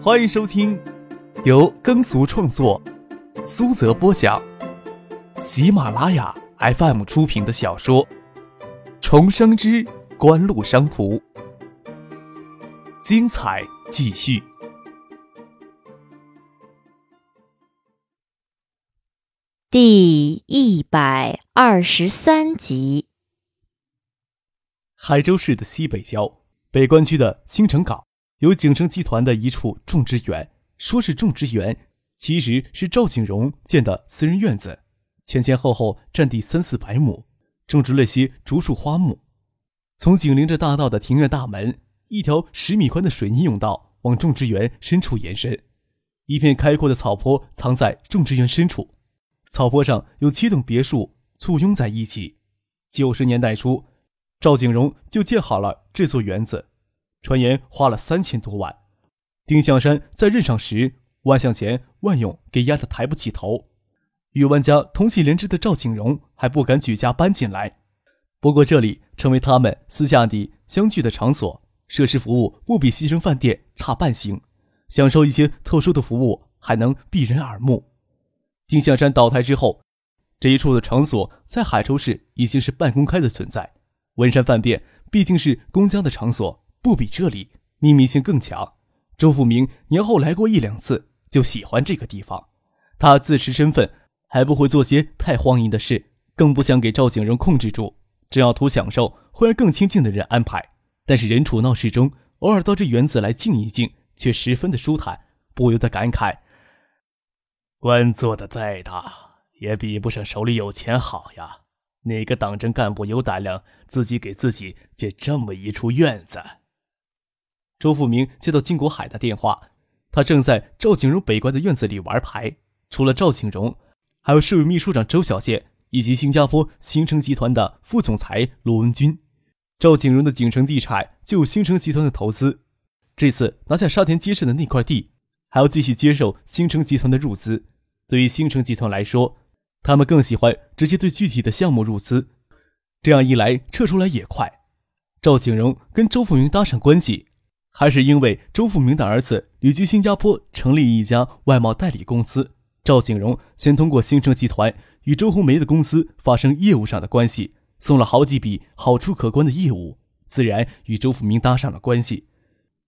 欢迎收听由耕俗创作、苏泽播讲、喜马拉雅 FM 出品的小说《重生之官路商途》，精彩继续。第一百二十三集。海州市的西北郊北关区的新城港，有景城集团的一处种植园。说是种植园，其实是赵景荣建的私人院子，前前后后占地三四百亩，种植了些竹树花木。从紧邻着大道的庭院大门，一条十米宽的水泥甬道往种植园深处延伸，一片开阔的草坡藏在种植园深处。草坡上有七栋别墅簇拥在一起。九十年代初，赵景荣就建好了这座园子，传言花了三千多万。丁向山在任上时，万向前、万勇给压得抬不起头。与万家同气连枝的赵景荣还不敢举家搬进来。不过这里成为他们私下底相聚的场所，设施服务不比西城饭店差半星，享受一些特殊的服务还能避人耳目。丁向山倒台之后，这一处的场所在海州市已经是半公开的存在。文山饭店毕竟是公家的场所，不比这里秘密性更强。周富明年后来过一两次，就喜欢这个地方。他自持身份，还不会做些太荒淫的事，更不想给赵景荣控制住。只要图享受，会让更亲近的人安排。但是人处闹市中，偶尔到这园子来静一静，却十分的舒坦，不由得感慨。官做的再大，也比不上手里有钱好呀。哪个党政干部有胆量自己给自己建这么一处院子？周富明接到金国海的电话，他正在赵景荣北关的院子里玩牌。除了赵景荣，还有市委秘书长周小健以及新加坡新城集团的副总裁罗文军。赵景荣的景城地产就有新城集团的投资，这次拿下沙田街市的那块地。还要继续接受新城集团的入资。对于新城集团来说，他们更喜欢直接对具体的项目入资，这样一来撤出来也快。赵景荣跟周富明搭上关系，还是因为周富明的儿子旅居新加坡，成立一家外贸代理公司。赵景荣先通过新城集团与周红梅的公司发生业务上的关系，送了好几笔好处可观的业务，自然与周富明搭上了关系。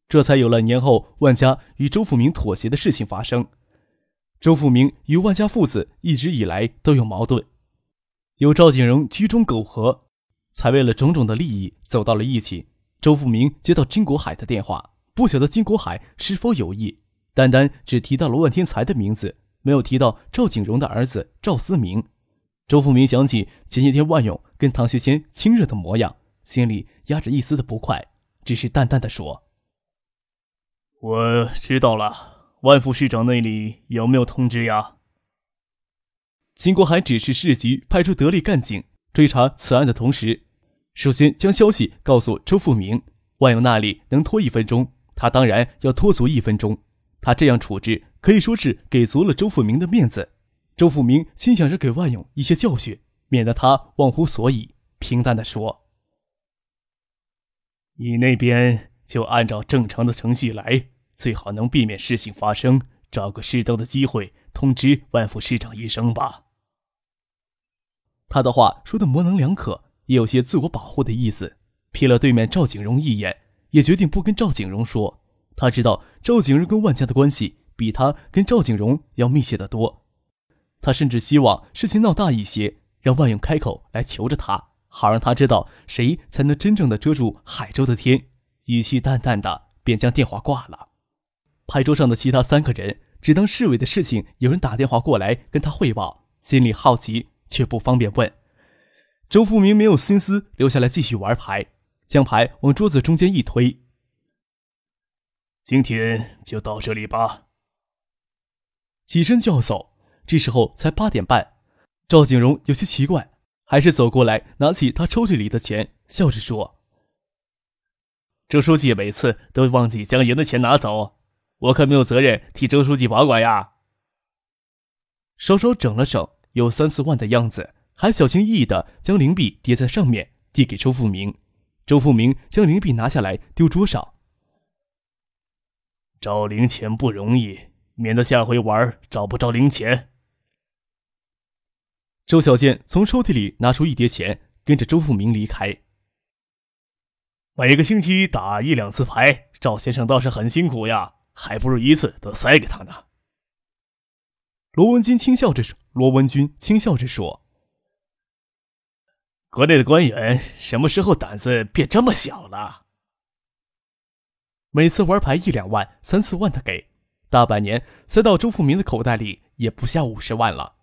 这才有了年后万家与周富明妥协的事情发生。周富明与万家父子一直以来都有矛盾，有赵景荣居中苟合，才为了种种的利益走到了一起。周富明接到金国海的电话，不晓得金国海是否有意，单单只提到了万天才的名字，没有提到赵景荣的儿子赵思明。周富明想起前些天万勇跟唐学谦亲热的模样，心里压着一丝的不快，只是淡淡的说。我知道了，万副市长那里有没有通知呀？金国海指示市局派出得力干警追查此案的同时，首先将消息告诉周富明。万勇那里能拖一分钟，他当然要拖足一分钟。他这样处置可以说是给足了周富明的面子。周富明心想着给万勇一些教训，免得他忘乎所以，平淡的说：“你那边。”就按照正常的程序来，最好能避免事情发生，找个适当的机会通知万副市长一声吧。他的话说的模棱两可，也有些自我保护的意思。瞥了对面赵景荣一眼，也决定不跟赵景荣说。他知道赵景荣跟万家的关系比他跟赵景荣要密切的多。他甚至希望事情闹大一些，让万勇开口来求着他，好让他知道谁才能真正的遮住海州的天。语气淡淡的，便将电话挂了。牌桌上的其他三个人只当市委的事情有人打电话过来跟他汇报，心里好奇却不方便问。周富明没有心思留下来继续玩牌，将牌往桌子中间一推。今天就到这里吧。起身就要走，这时候才八点半。赵景荣有些奇怪，还是走过来拿起他抽屉里的钱，笑着说。周书记每次都忘记将赢的钱拿走，我可没有责任替周书记保管呀。稍稍整了整，有三四万的样子，还小心翼翼的将零币叠在上面，递给周富明。周富明将零币拿下来，丢桌上。找零钱不容易，免得下回玩找不着零钱。周小健从抽屉里拿出一叠钱，跟着周富明离开。每个星期打一两次牌，赵先生倒是很辛苦呀，还不如一次都塞给他呢。罗文军轻笑着说：“罗文军轻笑着说，国内的官员什么时候胆子变这么小了？每次玩牌一两万、三四万的给，大半年塞到周富明的口袋里也不下五十万了，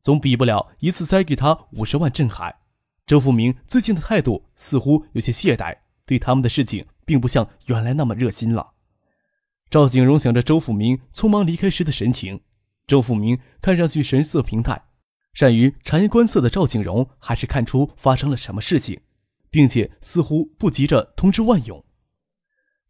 总比不了一次塞给他五十万震撼。周富明最近的态度似乎有些懈怠，对他们的事情并不像原来那么热心了。”赵景荣想着周富明匆忙离开时的神情。周富明看上去神色平淡，善于察言观色的赵景荣还是看出发生了什么事情，并且似乎不急着通知万勇。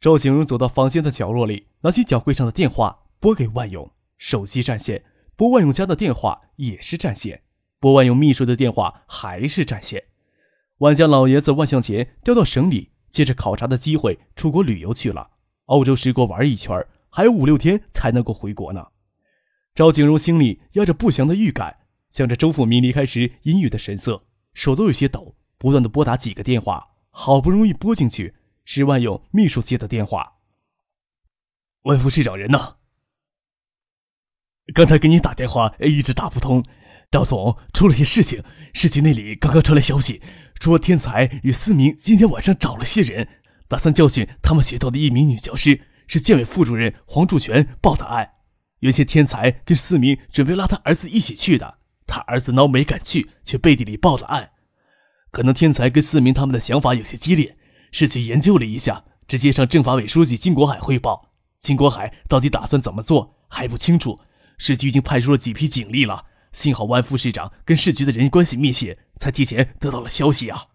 赵景荣走到房间的角落里，拿起脚柜上的电话拨给万勇，手机占线，拨万勇家的电话也是占线，拨万勇秘书的电话还是占线。万家老爷子万向前调到省里，借着考察的机会出国旅游去了，欧洲十国玩一圈，还有五六天才能够回国呢。赵景荣心里压着不祥的预感，想着周富明离开时阴郁的神色，手都有些抖，不断的拨打几个电话，好不容易拨进去，是万勇秘书接的电话。万副市长人呢？刚才给你打电话一直打不通，赵总出了些事情，市局那里刚刚传来消息，说天才与思明今天晚上找了些人，打算教训他们学校的一名女教师，是建委副主任黄柱全报的案。原先天才跟思明准备拉他儿子一起去的，他儿子孬没敢去，却背地里报了案。可能天才跟四明他们的想法有些激烈，市局研究了一下，直接向政法委书记金国海汇报。金国海到底打算怎么做还不清楚，市局已经派出了几批警力了。幸好万副市长跟市局的人关系密切，才提前得到了消息啊。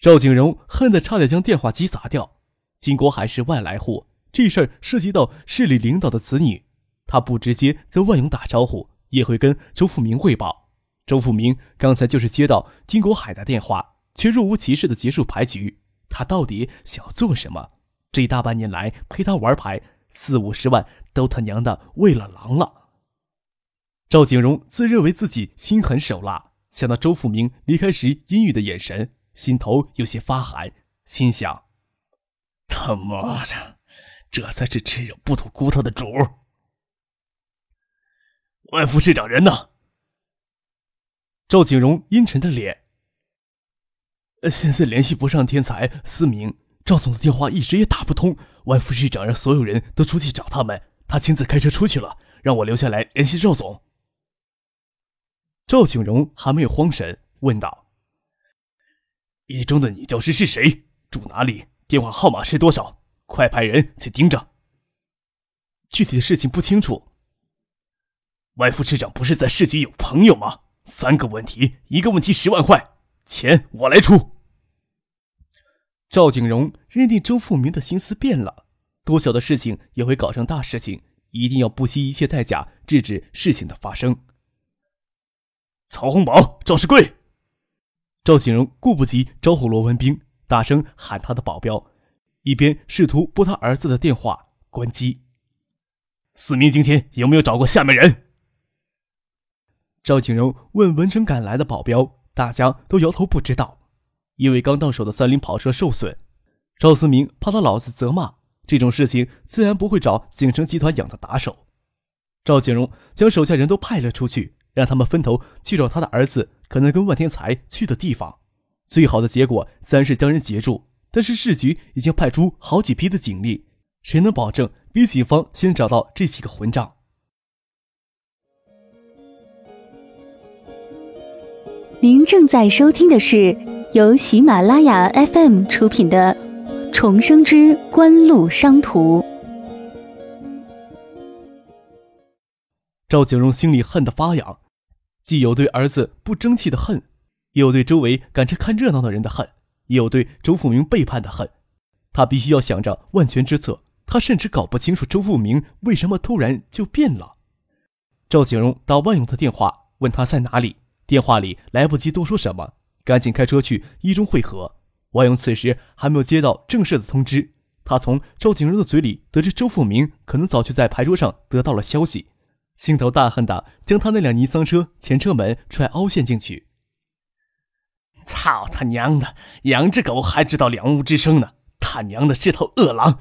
赵景荣恨得差点将电话机砸掉。金国海是外来户。这事儿涉及到市里领导的子女，他不直接跟万勇打招呼，也会跟周富明汇报。周富明刚才就是接到金国海的电话，却若无其事的结束牌局。他到底想要做什么？这大半年来陪他玩牌，四五十万都他娘的喂了狼了。赵景荣自认为自己心狠手辣，想到周富明离开时阴郁的眼神，心头有些发寒，心想：他妈的！这才是吃肉不吐骨头的主。万副市长人呢？赵景荣阴沉着脸。现在联系不上天才思明，赵总的电话一直也打不通。万副市长让所有人都出去找他们，他亲自开车出去了，让我留下来联系赵总。赵景荣还没有慌神，问道：“一中的女教师是谁？住哪里？电话号码是多少？”快派人去盯着。具体的事情不清楚。外副市长不是在市局有朋友吗？三个问题，一个问题十万块，钱我来出。赵景荣认定周富明的心思变了，多小的事情也会搞成大事情，一定要不惜一切代价制止事情的发生。曹洪宝、赵世贵，赵景荣顾不及招呼罗文斌，大声喊他的保镖。一边试图拨他儿子的电话，关机。四明今天有没有找过下面人？赵景荣问闻声赶来的保镖，大家都摇头不知道。因为刚到手的三菱跑车受损，赵思明怕他老子责骂，这种事情自然不会找景城集团养的打手。赵景荣将手下人都派了出去，让他们分头去找他的儿子可能跟万天才去的地方。最好的结果自然是将人截住。但是市局已经派出好几批的警力，谁能保证比警方先找到这几个混账？您正在收听的是由喜马拉雅 FM 出品的《重生之官路商途》。赵景荣心里恨得发痒，既有对儿子不争气的恨，也有对周围赶着看热闹的人的恨。也有对周富明背叛的恨，他必须要想着万全之策。他甚至搞不清楚周富明为什么突然就变了。赵景荣打万勇的电话，问他在哪里。电话里来不及多说什么，赶紧开车去一中会合。万勇此时还没有接到正式的通知，他从赵景荣的嘴里得知周富明可能早就在牌桌上得到了消息，心头大恨的将他那辆尼桑车前车门踹凹陷进去。操他娘的！养只狗还知道两无之声呢！他娘的是头恶狼！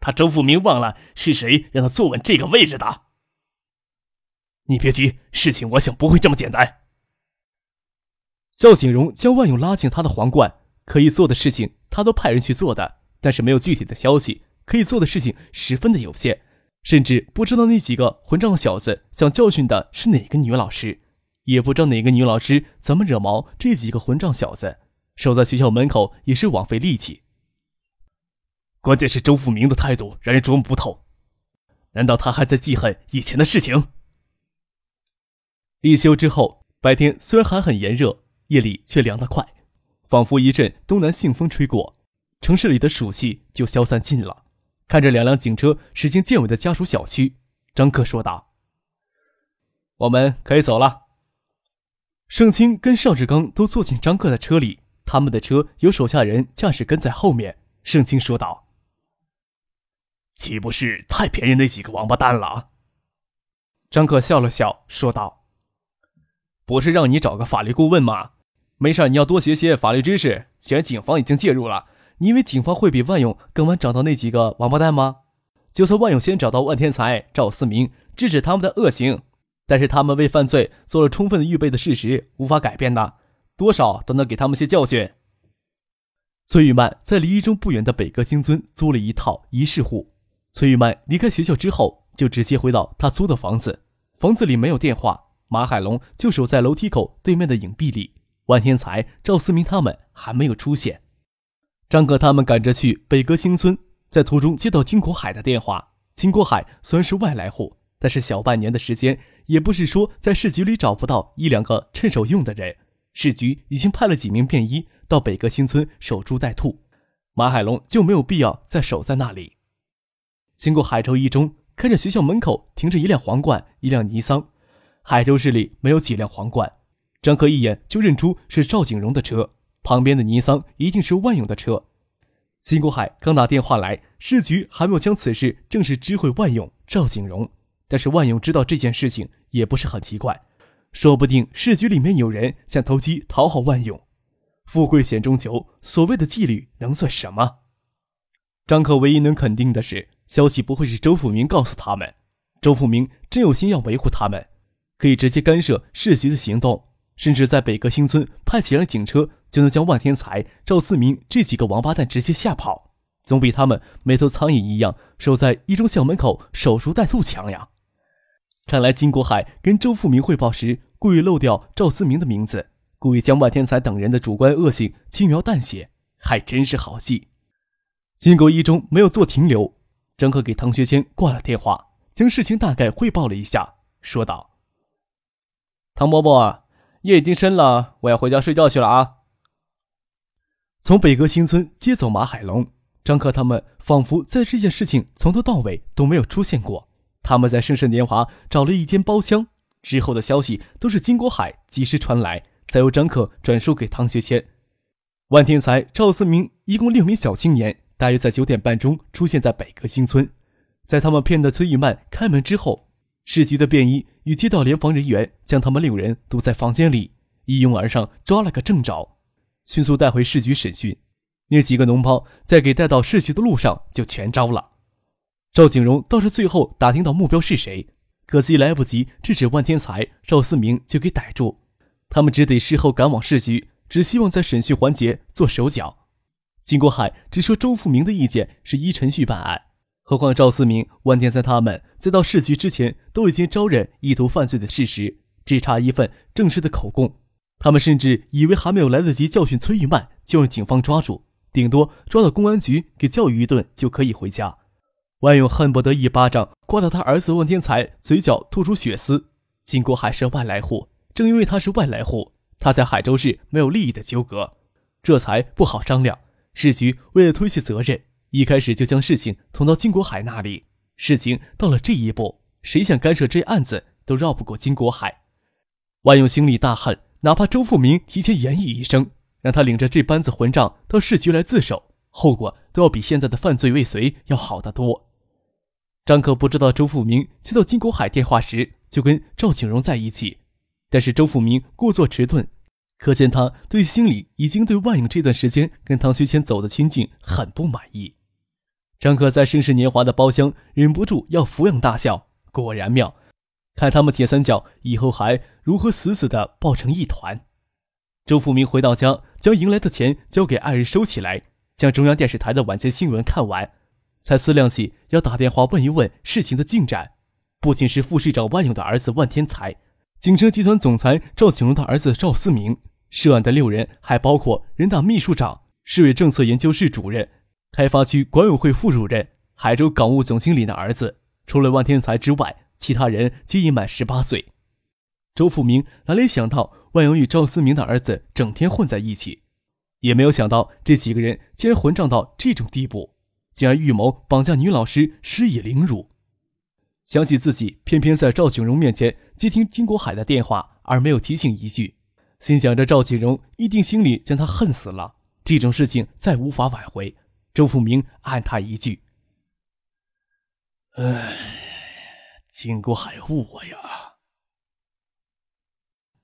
他周富明忘了是谁让他坐稳这个位置的？你别急，事情我想不会这么简单。赵景荣将万勇拉进他的皇冠，可以做的事情他都派人去做的。但是没有具体的消息，可以做的事情十分的有限，甚至不知道那几个混账小子想教训的是哪个女老师，也不知道哪个女老师怎么惹毛这几个混账小子，守在学校门口也是枉费力气。关键是周富明的态度让人琢磨不透，难道他还在记恨以前的事情？一休之后，白天虽然还很炎热，夜里却凉得快，仿佛一阵东南信风吹过。城市里的暑气就消散尽了。看着两辆警车驶进建伟的家属小区，张克说道：“我们可以走了。”盛清跟邵志刚都坐进张克的车里，他们的车有手下人驾驶跟在后面。盛清说道：“岂不是太便宜那几个王八蛋了？”张克笑了笑说道：“不是让你找个法律顾问吗？没事，你要多学些法律知识。既然警方已经介入了。”你以为警方会比万勇更晚找到那几个王八蛋吗？就算万勇先找到万天才、赵思明，制止他们的恶行，但是他们为犯罪做了充分的预备的事实无法改变的，多少都能给他们些教训。崔玉曼在离一中不远的北阁新村租了一套一室户。崔玉曼离开学校之后，就直接回到他租的房子，房子里没有电话，马海龙就守在楼梯口对面的影壁里。万天才、赵思明他们还没有出现。张克他们赶着去北阁新村，在途中接到金国海的电话。金国海虽然是外来户，但是小半年的时间，也不是说在市局里找不到一两个趁手用的人。市局已经派了几名便衣到北阁新村守株待兔，马海龙就没有必要再守在那里。经过海州一中，看着学校门口停着一辆皇冠，一辆尼桑。海州市里没有几辆皇冠，张克一眼就认出是赵景荣的车。旁边的尼桑一定是万勇的车。金国海刚打电话来，市局还没有将此事正式知会万勇、赵景荣。但是万勇知道这件事情也不是很奇怪，说不定市局里面有人想投机讨好万勇。富贵险中求，所谓的纪律能算什么？张克唯一能肯定的是，消息不会是周富明告诉他们。周富明真有心要维护他们，可以直接干涉市局的行动。甚至在北阁新村派几辆警车，就能将万天才、赵思明这几个王八蛋直接吓跑，总比他们没头苍蝇一样守在一中校门口守株待兔强呀！看来金国海跟周富明汇报时，故意漏掉赵思明的名字，故意将万天才等人的主观恶性轻描淡写，还真是好戏。金国一中没有做停留，张克给唐学谦挂了电话，将事情大概汇报了一下，说道：“唐伯伯。”夜已经深了，我要回家睡觉去了啊！从北阁新村接走马海龙、张克他们，仿佛在这件事情从头到尾都没有出现过。他们在盛世年华找了一间包厢，之后的消息都是金国海及时传来，再由张克转述给唐学谦。万天才、赵思明一共六名小青年，大约在九点半钟出现在北阁新村。在他们骗得崔玉曼开门之后。市局的便衣与街道联防人员将他们六人堵在房间里，一拥而上抓了个正着，迅速带回市局审讯。那几个脓包在给带到市局的路上就全招了。赵景荣倒是最后打听到目标是谁，可惜来不及制止万天才、赵思明就给逮住，他们只得事后赶往市局，只希望在审讯环节做手脚。金国海只说周富明的意见是依程序办案。何况赵思明、万天才他们在到市局之前都已经招认意图犯罪的事实，只差一份正式的口供。他们甚至以为还没有来得及教训崔玉曼，就让警方抓住，顶多抓到公安局给教育一顿就可以回家。万勇恨不得一巴掌刮到他儿子万天才嘴角吐出血丝。金国海是外来户，正因为他是外来户，他在海州市没有利益的纠葛，这才不好商量。市局为了推卸责任。一开始就将事情捅到金国海那里，事情到了这一步，谁想干涉这案子都绕不过金国海。万勇心里大恨，哪怕周富明提前言语一声，让他领着这班子混账到市局来自首，后果都要比现在的犯罪未遂要好得多。张可不知道周富明接到金国海电话时就跟赵景荣在一起，但是周富明故作迟钝，可见他对心里已经对万影这段时间跟唐学谦走的亲近很不满意。张可在盛世年华的包厢忍不住要抚养大笑，果然妙，看他们铁三角以后还如何死死的抱成一团。周富明回到家，将赢来的钱交给爱人收起来，将中央电视台的晚间新闻看完。才思量起要打电话问一问事情的进展，不仅是副市长万勇的儿子万天才，景城集团总裁赵景荣的儿子赵思明，涉案的六人还包括人大秘书长、市委政策研究室主任、开发区管委会副主任、海州港务总经理的儿子。除了万天才之外，其他人皆已满十八岁。周富明哪里想到万勇与赵思明的儿子整天混在一起，也没有想到这几个人竟然混账到这种地步。竟然预谋绑架女老师，施以凌辱。想起自己偏偏在赵景荣面前接听金国海的电话，而没有提醒一句，心想着赵景荣一定心里将他恨死了。这种事情再无法挽回。周富明暗叹一句：“唉，金国海误我呀。”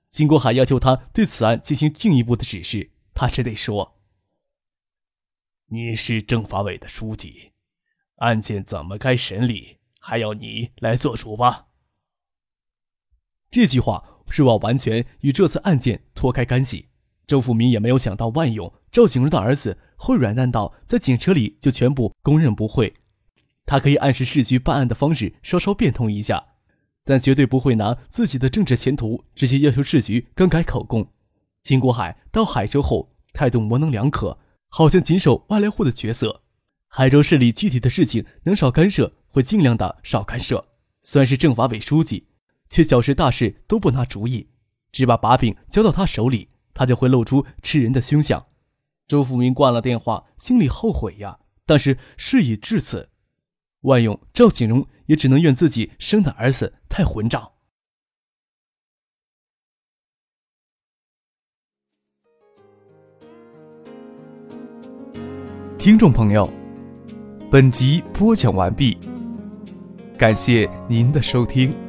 金国海要求他对此案进行进一步的指示，他只得说。你是政法委的书记，案件怎么该审理，还要你来做主吧？这句话是我完全与这次案件脱开干系。周富民也没有想到万勇、赵景荣的儿子会软烂到在警车里就全部供认不讳。他可以暗示市局办案的方式稍稍变通一下，但绝对不会拿自己的政治前途直接要求市局更改口供。金国海到海州后态度模棱两可。好像谨守外来户的角色，海州市里具体的事情能少干涉，会尽量的少干涉。虽然是政法委书记，却小事大事都不拿主意，只把把柄交到他手里，他就会露出吃人的凶相。周富明挂了电话，心里后悔呀，但是事已至此，万勇、赵景荣也只能怨自己生的儿子太混账。听众朋友，本集播讲完毕，感谢您的收听。